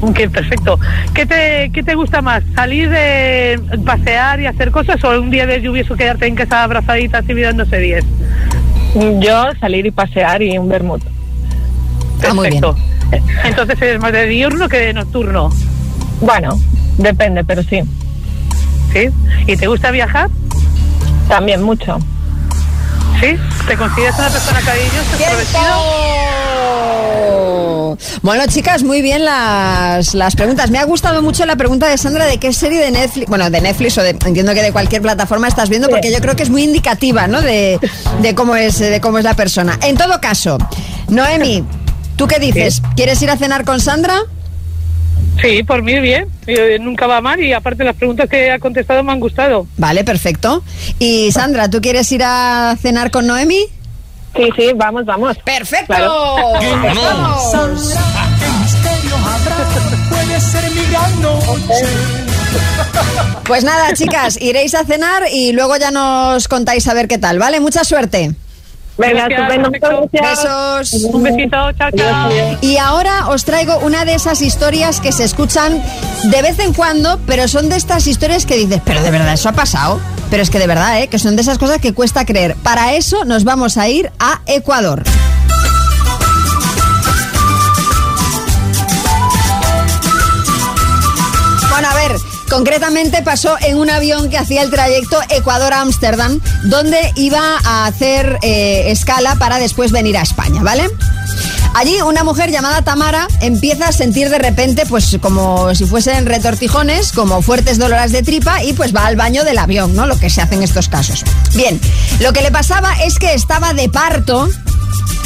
Ok, perfecto. ¿Qué te, ¿Qué te gusta más? ¿Salir de pasear y hacer cosas o un día de lluvioso quedarte en casa abrazadita así mirando series? Yo salir y pasear y un vermut. Ah, muy bien. Perfecto. Entonces eres más de diurno que de nocturno. Bueno, depende, pero sí. ¿Sí? ¿Y te gusta viajar? También mucho. ¿Sí? ¿Te consideras una persona cariñosa? Bueno, chicas, muy bien las, las preguntas. Me ha gustado mucho la pregunta de Sandra de qué serie de Netflix, bueno, de Netflix o de, entiendo que de cualquier plataforma estás viendo, porque yo creo que es muy indicativa, ¿no? De, de cómo es, de cómo es la persona. En todo caso, Noemi, ¿tú qué dices? ¿Quieres ir a cenar con Sandra? Sí, por mí bien. Eh, nunca va mal y aparte las preguntas que ha contestado me han gustado. Vale, perfecto. Y Sandra, ¿tú quieres ir a cenar con Noemi? Sí, sí, vamos, vamos. ¡Perfecto! Sandra, ¿qué misterio habrá? Puede ser mi gran noche. Pues nada, chicas, iréis a cenar y luego ya nos contáis a ver qué tal, ¿vale? Mucha suerte. Venga, estupendo. Besos. Un besito, chao, chao. Y ahora os traigo una de esas historias que se escuchan de vez en cuando, pero son de estas historias que dices, pero de verdad eso ha pasado. Pero es que de verdad, ¿eh? que son de esas cosas que cuesta creer. Para eso nos vamos a ir a Ecuador. Bueno, a ver, concretamente pasó en un avión que hacía el trayecto Ecuador-Ámsterdam, donde iba a hacer eh, escala para después venir a España, ¿vale? Allí una mujer llamada Tamara empieza a sentir de repente, pues como si fuesen retortijones, como fuertes dolores de tripa y pues va al baño del avión, ¿no? Lo que se hace en estos casos. Bien, lo que le pasaba es que estaba de parto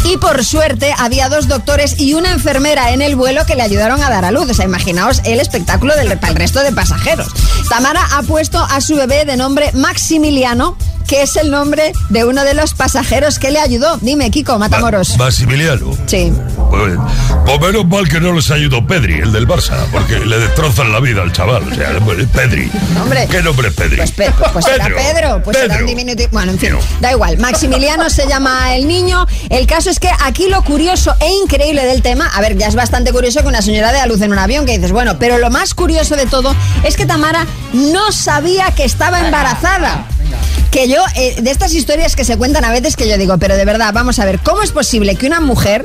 y por suerte había dos doctores y una enfermera en el vuelo que le ayudaron a dar a luz. O sea, imaginaos el espectáculo del, para el resto de pasajeros. Tamara ha puesto a su bebé de nombre Maximiliano, que es el nombre de uno de los pasajeros que le ayudó. Dime, Kiko, Matamoros. Maximiliano. Sí. Pues, pues menos mal que no les ayudó Pedri, el del Barça, porque le destrozan la vida al chaval. O sea, Pedri. Hombre. ¿Qué nombre es Pedri? Pues, Pe- pues era Pedro, pues era un diminutivo. Bueno, en fin, da igual. Maximiliano se llama el niño. El caso es que aquí lo curioso e increíble del tema, a ver, ya es bastante curioso que una señora dé a luz en un avión, que dices, bueno, pero lo más curioso de todo es que Tamara no sabía que estaba embarazada. Que yo, eh, de estas historias que se cuentan a veces, que yo digo, pero de verdad, vamos a ver, ¿cómo es posible que una mujer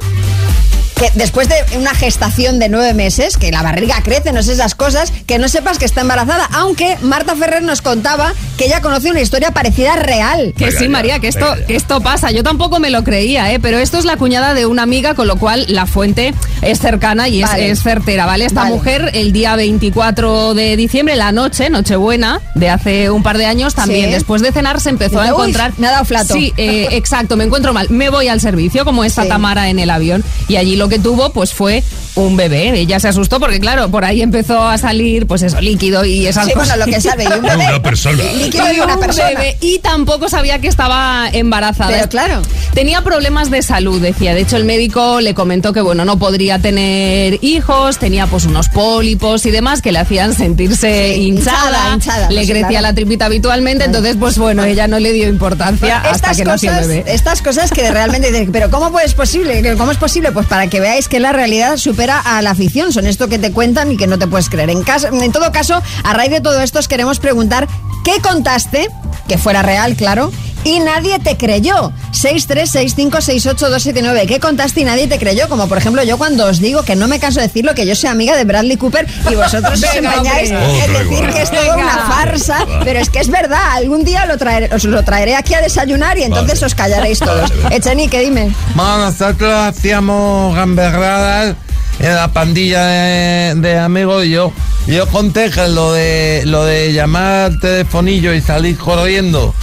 que después de una gestación de nueve meses, que la barriga crece, no sé esas cosas, que no sepas que está embarazada, aunque Marta Ferrer nos contaba que ella conoce una historia parecida real. Que sí, María, que esto, que esto pasa. Yo tampoco me lo creía, ¿eh? pero esto es la cuñada de una amiga, con lo cual la fuente es cercana y es, Vale. es certera, ¿vale? Esta Vale. mujer, el día 24 de diciembre, la noche, Nochebuena, de hace un par de años, también Sí. después de cenar se empezó Dice, a "Uy, encontrar. me ha dado flato". Sí, eh, exacto, me encuentro mal. Me voy al servicio, como esta Sí. Tamara en el avión, y allí lo que tuvo, pues fue un bebé. Ella se asustó porque, claro, por ahí empezó a salir, pues eso, líquido y esas Sí, cosas. bueno, lo que sabe, y un bebé. Una persona. Líquido y Y una un persona. bebé, y tampoco sabía que estaba embarazada. Pero claro. Tenía problemas de salud, decía. De hecho, el médico le comentó que, bueno, no podría tener hijos, tenía pues unos pólipos y demás que le hacían sentirse Sí, hinchada, hinchada, hinchada, le sí, crecía claro. la tripita habitualmente, entonces, pues bueno, ella no le dio importancia hasta estas que nació el cosas, bebé. estas cosas que realmente dices, pero ¿cómo es posible? ¿Cómo es posible? Pues para que veáis que la realidad supera a la ficción. Son esto que te cuentan y que no te puedes creer. En, caso, en todo caso, a raíz de todo esto os queremos preguntar ¿qué contaste que fuera real, claro. Y nadie te creyó. 636568279. ¿Qué contaste y nadie te creyó? Como por ejemplo yo cuando os digo que no me canso de decirlo que yo soy amiga de Bradley Cooper y vosotros os empeñáis hombre. en decir igual. que es toda una farsa. Pero es que es verdad. Algún día lo traeré, os lo traeré aquí a desayunar y entonces Vale. os callaréis todos. Echenique, dime. Bueno, nosotros hacíamos gamberradas en la pandilla de, de amigos y yo, yo conté que lo de, lo de llamar al telefonillo y salir corriendo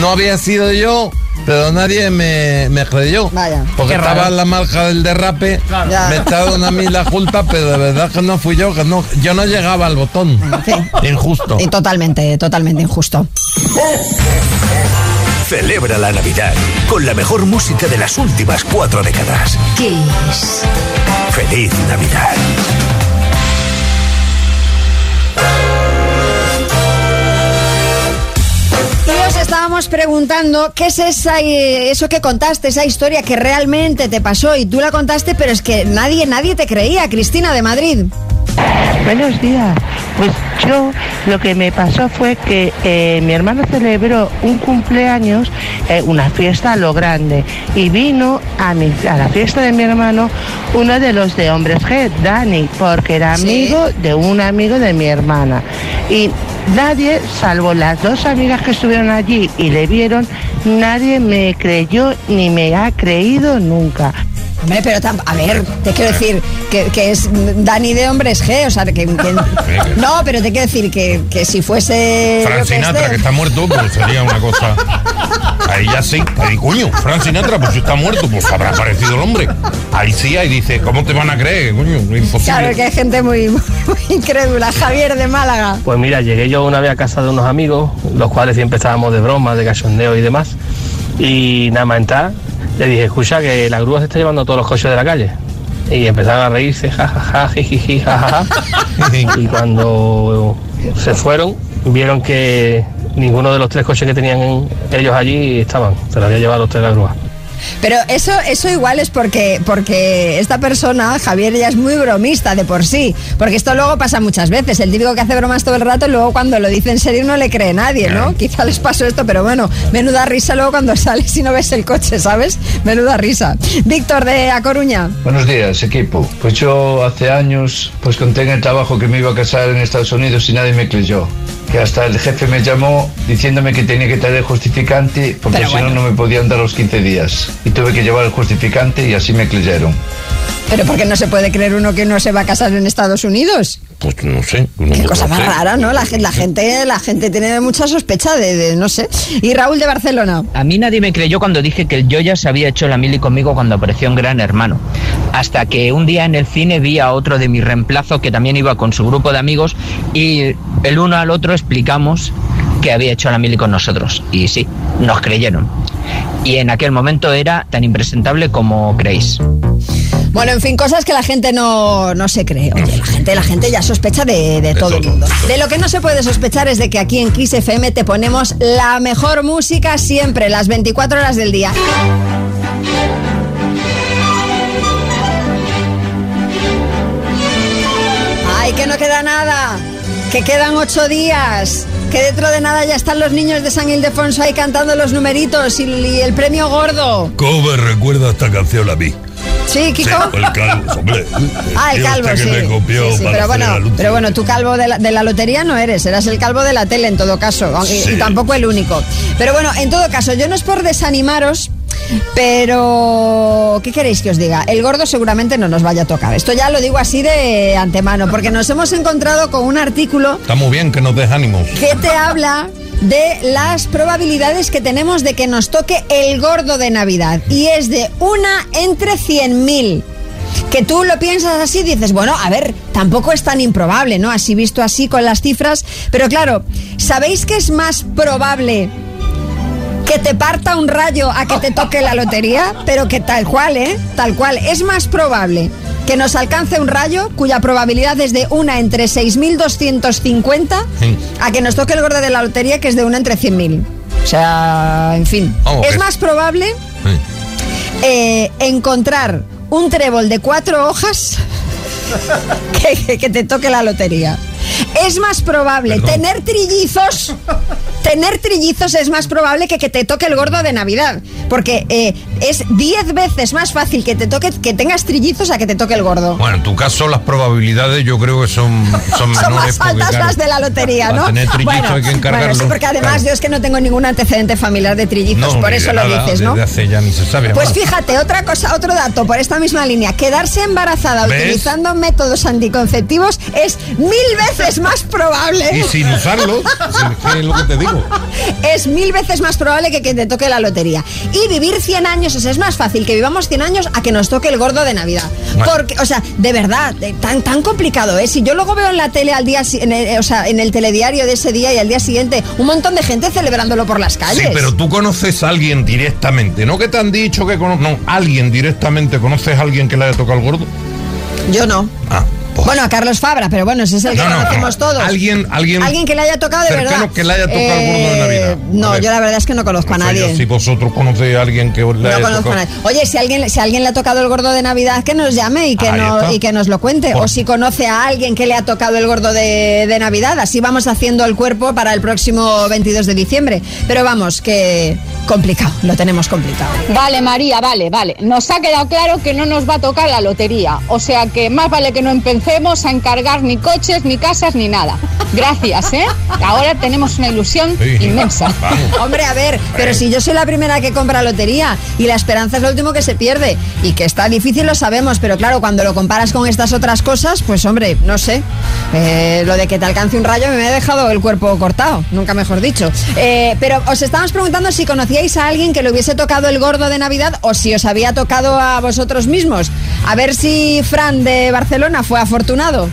no había sido yo, pero nadie me, me creyó. Vaya. Porque Qué estaba raro. en la marca del derrape, Ya. me echaron a mí la culpa, pero de verdad que no fui yo, que no, yo no llegaba al botón. Injusto. Y totalmente, totalmente injusto. Celebra la Navidad con la mejor música de las últimas cuatro décadas. Kiss. Feliz Navidad. Y os estábamos preguntando qué es esa, eh, eso que contaste, esa historia que realmente te pasó y tú la contaste, pero es que nadie, nadie te creía, Cristina de Madrid. Buenos días. Pues yo lo que me pasó fue que eh, mi hermano celebró un cumpleaños, eh, una fiesta a lo grande, y vino a, mi- a la fiesta de mi hermano uno de los de Hombres G, Dani, porque era Sí. amigo de un amigo de mi hermana. Y nadie, salvo las dos amigas que estuvieron allí y le vieron, nadie me creyó ni me ha creído nunca. Hombre, pero tam- a ver, te quiero decir que, que es Dani de Hombres G, o sea, que... que- no, pero te quiero decir que, que si fuese... Fran yo que Sinatra, esté- que está muerto, pues sería una cosa. Ahí ya sí, ahí coño, Fran Sinatra, pues si está muerto, pues habrá aparecido el hombre. Ahí sí, ahí dice, ¿cómo te van a creer, coño? Imposible. Claro que hay gente muy, muy incrédula. Javier de Málaga. Pues mira, llegué yo una vez a casa de unos amigos, los cuales siempre estábamos de broma, de cachondeo y demás. Y nada más entrar, le dije, escucha que la grúa se está llevando todos los coches de la calle. Y empezaron a reírse, jajaja, jijiji, jajaja. y cuando se fueron, vieron que ninguno de los tres coches que tenían ellos allí estaban. Se los había llevado los tres la grúa. Pero eso, eso igual es porque, porque esta persona, Javier, ya es muy bromista de por sí. Porque esto luego pasa muchas veces. El típico que hace bromas todo el rato y luego cuando lo dice en serio no le cree nadie, ¿no? Quizá les pasó esto, pero bueno, menuda risa luego cuando sales y no ves el coche, ¿sabes? Menuda risa. Víctor de A Coruña. Buenos días, equipo. Pues yo hace años pues conté en el trabajo que me iba a casar en Estados Unidos y nadie me creyó. Que hasta el jefe me llamó diciéndome que tenía que traer justificante porque si no bueno. no me podían dar los 15 días. Y tuve que llevar el justificante y así me creyeron. Pero porque no se puede creer uno que no se va a casar en Estados Unidos. Pues no sé. no Qué cosa más sé. rara, ¿no? La, gen- la gente, la gente tiene mucha sospecha de, de- no sé. Y Raúl de Barcelona. A mí nadie me creyó cuando dije que el Yoya se había hecho la mili conmigo cuando apareció en Gran Hermano. Hasta que un día en el cine vi a otro de mi reemplazo que también iba con su grupo de amigos y el uno al otro explicamos que había hecho la mili con nosotros. Y sí, nos creyeron. Y en aquel momento era tan impresentable como creéis. Bueno, en fin, cosas que la gente no, no se cree. Oye, la gente, la gente ya sospecha de, de todo el mundo. De lo que no se puede sospechar es de que aquí en Kiss FM te ponemos la mejor música siempre, las 24 horas del día. Ay, que no queda nada. Que quedan ocho días. Que dentro de nada ya están los niños de San Ildefonso ahí cantando los numeritos y, y el premio gordo. ¿Cómo me recuerda esta canción a mí? Sí, Kiko. El calvo, hombre. Ah, el calvo, sí. que me copió Sí, sí, para pero, bueno, pero bueno, tú calvo de la, de la lotería no eres, eras el calvo de la tele en todo caso, y- y, Sí. tampoco el único. Pero bueno, en todo caso, yo no es por desanimaros, pero ¿qué queréis que os diga? El gordo seguramente no nos vaya a tocar. Esto ya lo digo así de antemano, porque nos hemos encontrado con un artículo Está muy bien que nos des ánimos. que te habla de las probabilidades que tenemos de que nos toque el gordo de Navidad. Y es de una entre 100.000. Que tú lo piensas así y dices, bueno, a ver, tampoco es tan improbable, ¿no? Así visto así con las cifras. Pero claro, ¿sabéis que es más probable que te parta un rayo a que te toque la lotería? Pero que tal cual, ¿eh? Tal cual. Es más probable que nos alcance un rayo cuya probabilidad es de una entre 6.250 a que nos toque el gordo de la lotería que es de una entre 100.000. O sea, en fin. Es más probable eh, encontrar un trébol de cuatro hojas que- que te toque la lotería. Es más probable tener trillizos. Tener trillizos es más probable que que te toque el gordo de Navidad. Porque eh, es 10 veces más fácil que te toque que tengas trillizos a que te toque el gordo. Bueno, en tu caso las probabilidades yo creo que son, son menores. Son más altas claro, las de la lotería, ¿no? tener trillizos hay que encargarlo. bueno, sí, porque además Claro. yo es que no tengo ningún antecedente familiar de trillizos, No, por eso lo dices, ¿no? Desde hace ya ni se sabe. Pues fíjate, otra cosa, otro dato por esta misma línea. Quedarse embarazada ¿Ves? utilizando métodos anticonceptivos es mil veces más probable. Y sin usarlo, sí, ¿qué es lo que te digo? Es mil veces más probable que, que te toque la lotería. Y vivir 100 años, o sea, es más fácil que vivamos 100 años a que nos toque el gordo de Navidad. Bueno. Porque, o sea, de verdad, de- tan, tan complicado es. Si yo luego veo en la tele al día, si- en el, o sea, en el telediario de ese día y al día siguiente, un montón de gente celebrándolo por las calles. Sí, pero tú conoces a alguien directamente, no que te han dicho que conoces, no, alguien directamente, ¿conoces a alguien que le haya tocado el gordo? Yo no. Ah, Bueno, a Carlos Fabra, pero bueno, ese es el que No, no, conocemos no. todos. Alguien- alguien que le haya tocado de verdad. Eh, que le haya tocado el gordo de Navidad. No, A yo la verdad es que no conozco a yo nadie. si vosotros conocéis a alguien que le No haya conozco a tocado. nadie. Oye, si alguien, si alguien le ha tocado el gordo de Navidad, que nos llame y que, y nos lo cuente. O si conoce a alguien que le ha tocado el gordo de, de Navidad. Así vamos haciendo el cuerpo para el próximo 22 de diciembre. Pero vamos, que complicado, lo tenemos complicado. Vale, María, vale, vale. Nos ha quedado claro que no nos va a tocar la lotería. O sea que más vale que no empecemos a encargar ni coches, ni casas, ni nada. Gracias, ¿eh? Ahora tenemos una ilusión inmensa. Hombre, a ver, pero si yo soy la primera que compra lotería y la esperanza es lo último que se pierde y que está difícil lo sabemos, pero claro, cuando lo comparas con estas otras cosas, pues hombre, no sé, Eh, lo de que te alcance un rayo me ha dejado el cuerpo cortado, nunca mejor dicho. Eh, pero os estábamos preguntando si conocíais a alguien que le hubiese tocado el gordo de Navidad o si os había tocado a vosotros mismos. A ver si Fran de Barcelona fue afortunado.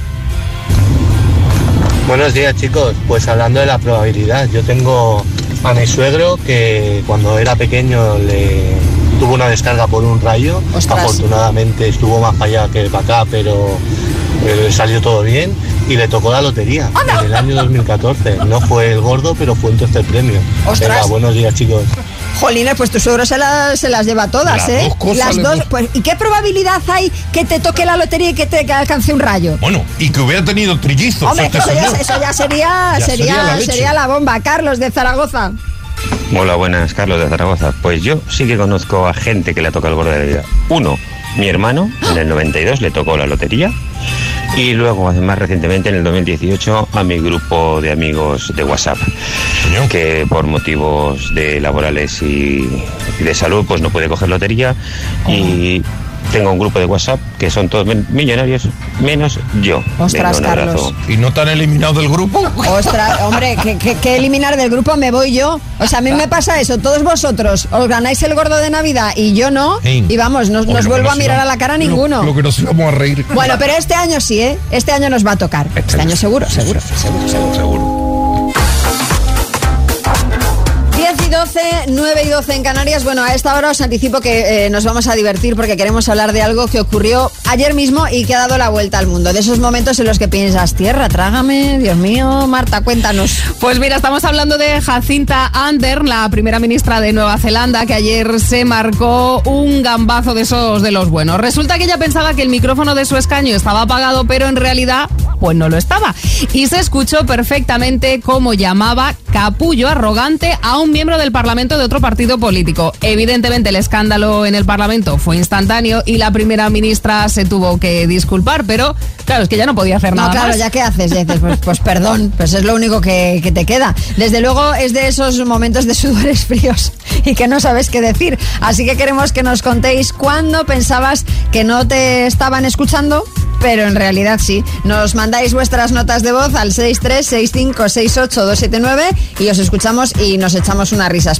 Buenos días chicos, pues hablando de la probabilidad, yo tengo a mi suegro que cuando era pequeño le tuvo una descarga por un rayo, afortunadamente estuvo más para allá que para acá, pero eh, salió todo bien y le tocó la lotería en el año 2014. No fue el gordo, pero fue un tercer premio. Ostras. Venga, buenos días chicos. Jolines, pues tu suegro se las, se las lleva todas, Las ¿eh? dos cosas las dos. hemos- Pues, ¿Y qué probabilidad hay que te toque la lotería y que te alcance un rayo? Bueno, y que hubiera tenido trillizos. Hombre, este eso ya, señor. eso ya sería, Ya sería, sería la sería la bomba. Carlos de Zaragoza. Hola, buenas, Carlos de Zaragoza. Pues yo sí que conozco a gente que le ha tocado el gordo de la vida. Uno, mi hermano, en el 92 le tocó la lotería. Y luego, más recientemente, en el 2018, a mi grupo de amigos de WhatsApp, que por motivos de laborales y, y de salud, pues no puede coger lotería. Y tengo un grupo de WhatsApp que son todos millonarios, menos yo. Ostras, Venga. Carlos. ¿Y no te han eliminado del grupo? Ostras, hombre, que, que- que eliminar del grupo me voy yo. O sea, a mí me pasa eso. Todos vosotros os ganáis el gordo de Navidad y yo no. Sí. Y vamos, no, no Hombre, os lo vuelvo a nos mirar a la cara lo- ninguno. Lo, que nos íbamos a reír. Bueno, pero este año sí, ¿eh? Este año nos va a tocar. Este año seguro, seguro, seguro, seguro. 10 12, 9 y 12 en Canarias. Bueno, a esta hora os anticipo que eh, nos vamos a divertir porque queremos hablar de algo que ocurrió ayer mismo y que ha dado la vuelta al mundo. De esos momentos en los que piensas, tierra, trágame, Dios mío, Marta, cuéntanos. Pues mira, estamos hablando de Jacinta Ardern, la primera ministra de Nueva Zelanda, que ayer se marcó un gambazo de esos de los buenos. Resulta que ella pensaba que el micrófono de su escaño estaba apagado, pero en realidad, pues no lo estaba. Y se escuchó perfectamente cómo llamaba capullo arrogante a un miembro del Parlamento de otro partido político. Evidentemente el escándalo en el Parlamento fue instantáneo y la primera ministra se tuvo que disculpar, pero claro, es que ya no podía hacer No, nada claro, más. ya qué haces, Ya dices, pues, pues perdón, pues es lo único que, que te queda. Desde luego es de esos momentos de sudores fríos y que no sabes qué decir. Así que queremos que nos contéis cuándo pensabas que no te estaban escuchando, pero en realidad sí. Nos mandáis vuestras notas de voz al 636568279 y os escuchamos y nos echamos unas risas.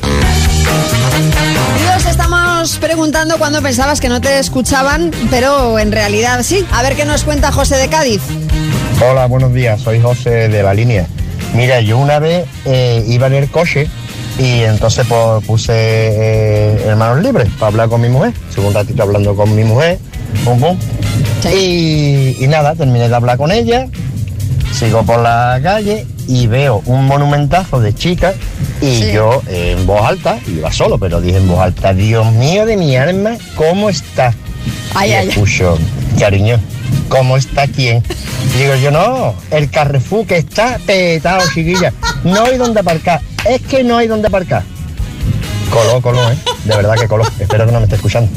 Y os estamos preguntando cuándo pensabas que no te escuchaban, pero en realidad sí. A ver qué nos cuenta José de Cádiz. Hola, buenos días, soy José de la línea. Mira, yo una vez eh, iba en el coche y entonces pues, puse eh, hermanos libres para hablar con mi mujer. Estuve un ratito hablando con mi mujer, pum, pum. Y, y nada, terminé de hablar con ella, sigo por la calle y veo un monumentazo de chicas y Sí. yo eh, en voz alta, iba solo, pero dije en voz alta, Dios mío de mi alma, ¿cómo está? Ay, y ay, ay. escucho, cariño, ¿cómo está quién? Digo yo, no, el Carrefour que está petado, chiquilla. No hay donde aparcar. Es que no hay donde aparcar. Coló, coló, ¿eh? De verdad que coló. Espero que no me esté escuchando.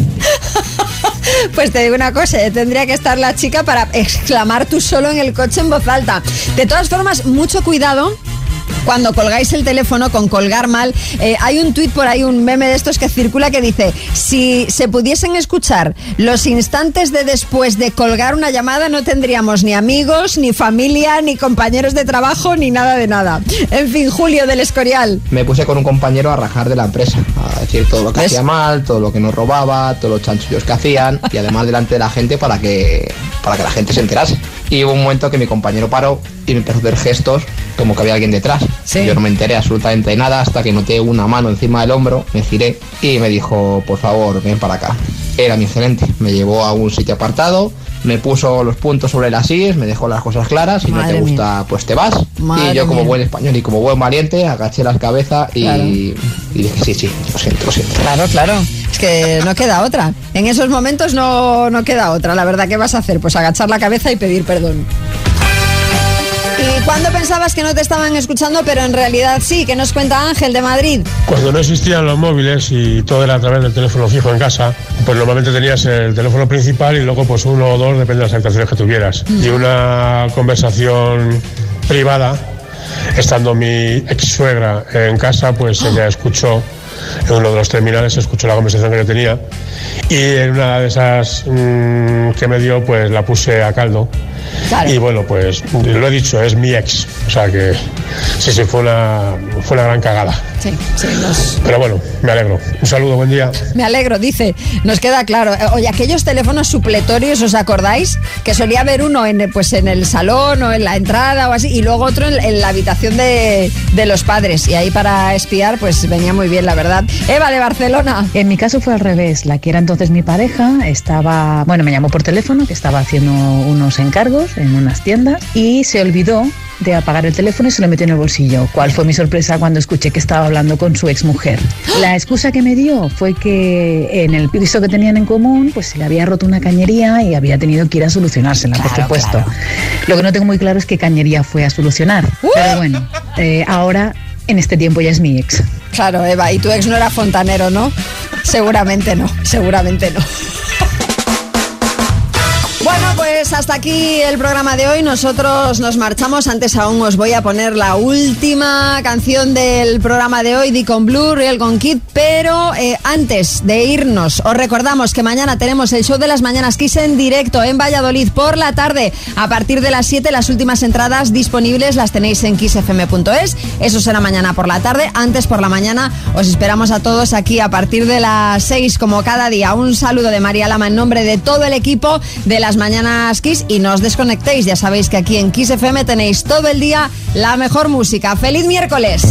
Pues te digo una cosa, eh, tendría que estar la chica para exclamar tú solo en el coche en voz alta. De todas formas, mucho cuidado cuando colgáis el teléfono con colgar mal, eh, hay un tuit por ahí, un meme de estos que circula que dice, si se pudiesen escuchar los instantes de después de colgar una llamada, no tendríamos ni amigos, ni familia, ni compañeros de trabajo, ni nada de nada. En fin, Julio del Escorial. Me puse con un compañero a rajar de la empresa, a decir todo lo que hacía mal, todo lo que nos robaba, todos los chanchullos que hacían y además delante de la gente para que, para que la gente se enterase. Y hubo un momento que mi compañero paró y me empezó a hacer gestos como que había alguien detrás. Yo no me enteré absolutamente de nada hasta que noté una mano encima del hombro, me giré y me dijo, por favor, ven para acá. Era mi gerente, me llevó a un sitio apartado, me puso los puntos sobre las sillas, me dejó las cosas claras, si no te gusta, pues te vas. Madre y yo como mía. buen español y como buen valiente, agaché las cabezas y, Claro. y dije, sí, sí, lo siento, lo siento. Claro, claro. Es que no queda otra. En esos momentos no, no queda otra. La verdad, ¿qué vas a hacer? Pues agachar la cabeza y pedir perdón. ¿Y cuándo pensabas que no te estaban escuchando, pero en realidad sí? ¿Qué nos cuenta Ángel de Madrid? Cuando no existían los móviles y todo era a través del teléfono fijo en casa, pues normalmente tenías el teléfono principal y luego pues uno o dos, depende de las habitaciones que tuvieras. Y una conversación privada, estando mi ex suegra en casa, pues ella escuchó, en uno de los terminales escuchó la conversación que yo tenía y en una de esas mm, que me dio pues la puse a caldo. Y bueno, pues lo he dicho, es mi ex. O sea que sí, sí, fue una, fue una gran cagada. Sí, sí, nos- Pero bueno, me alegro. Un saludo, buen día. Me alegro, dice. Nos queda claro. Eh, Oye, aquellos teléfonos supletorios, ¿os acordáis? Que solía haber uno en, pues, en el salón o en la entrada o así, y luego otro en, en la habitación de, de los padres. Y ahí para espiar, pues venía muy bien, la verdad. Eva de Barcelona. En mi caso fue al revés. La que era entonces mi pareja estaba, bueno, me llamó por teléfono que estaba haciendo unos encargos en unas tiendas y se olvidó de apagar el teléfono y se lo metió en el bolsillo. ¿Cuál fue mi sorpresa cuando escuché que estaba hablando con su exmujer? La excusa que me dio fue que en el piso que tenían en común, pues se le había roto una cañería y había tenido que ir a solucionársela, por supuesto. Lo que no tengo muy claro es qué cañería fue a solucionar. Pero bueno, eh, ahora en este tiempo ya es mi ex. Claro, Eva, y tu ex no era fontanero, ¿no? Seguramente no, seguramente no. Pues hasta aquí el programa de hoy. Nosotros nos marchamos. Antes aún os voy a poner la última canción del programa de hoy, Deacon Blue, Real Con Kid. Pero eh, antes de irnos, os recordamos que mañana tenemos el show de las mañanas Kiss en directo en Valladolid por la tarde. A partir de las 7, las últimas entradas disponibles las tenéis en kissfm.es. Eso será mañana por la tarde. Antes por la mañana os esperamos a todos aquí a partir de las 6, como cada día. Un saludo de María Lama en nombre de todo el equipo de las mañanas Y no os desconectéis. Ya sabéis que aquí en Kiss FM tenéis todo el día la mejor música. ¡Feliz miércoles!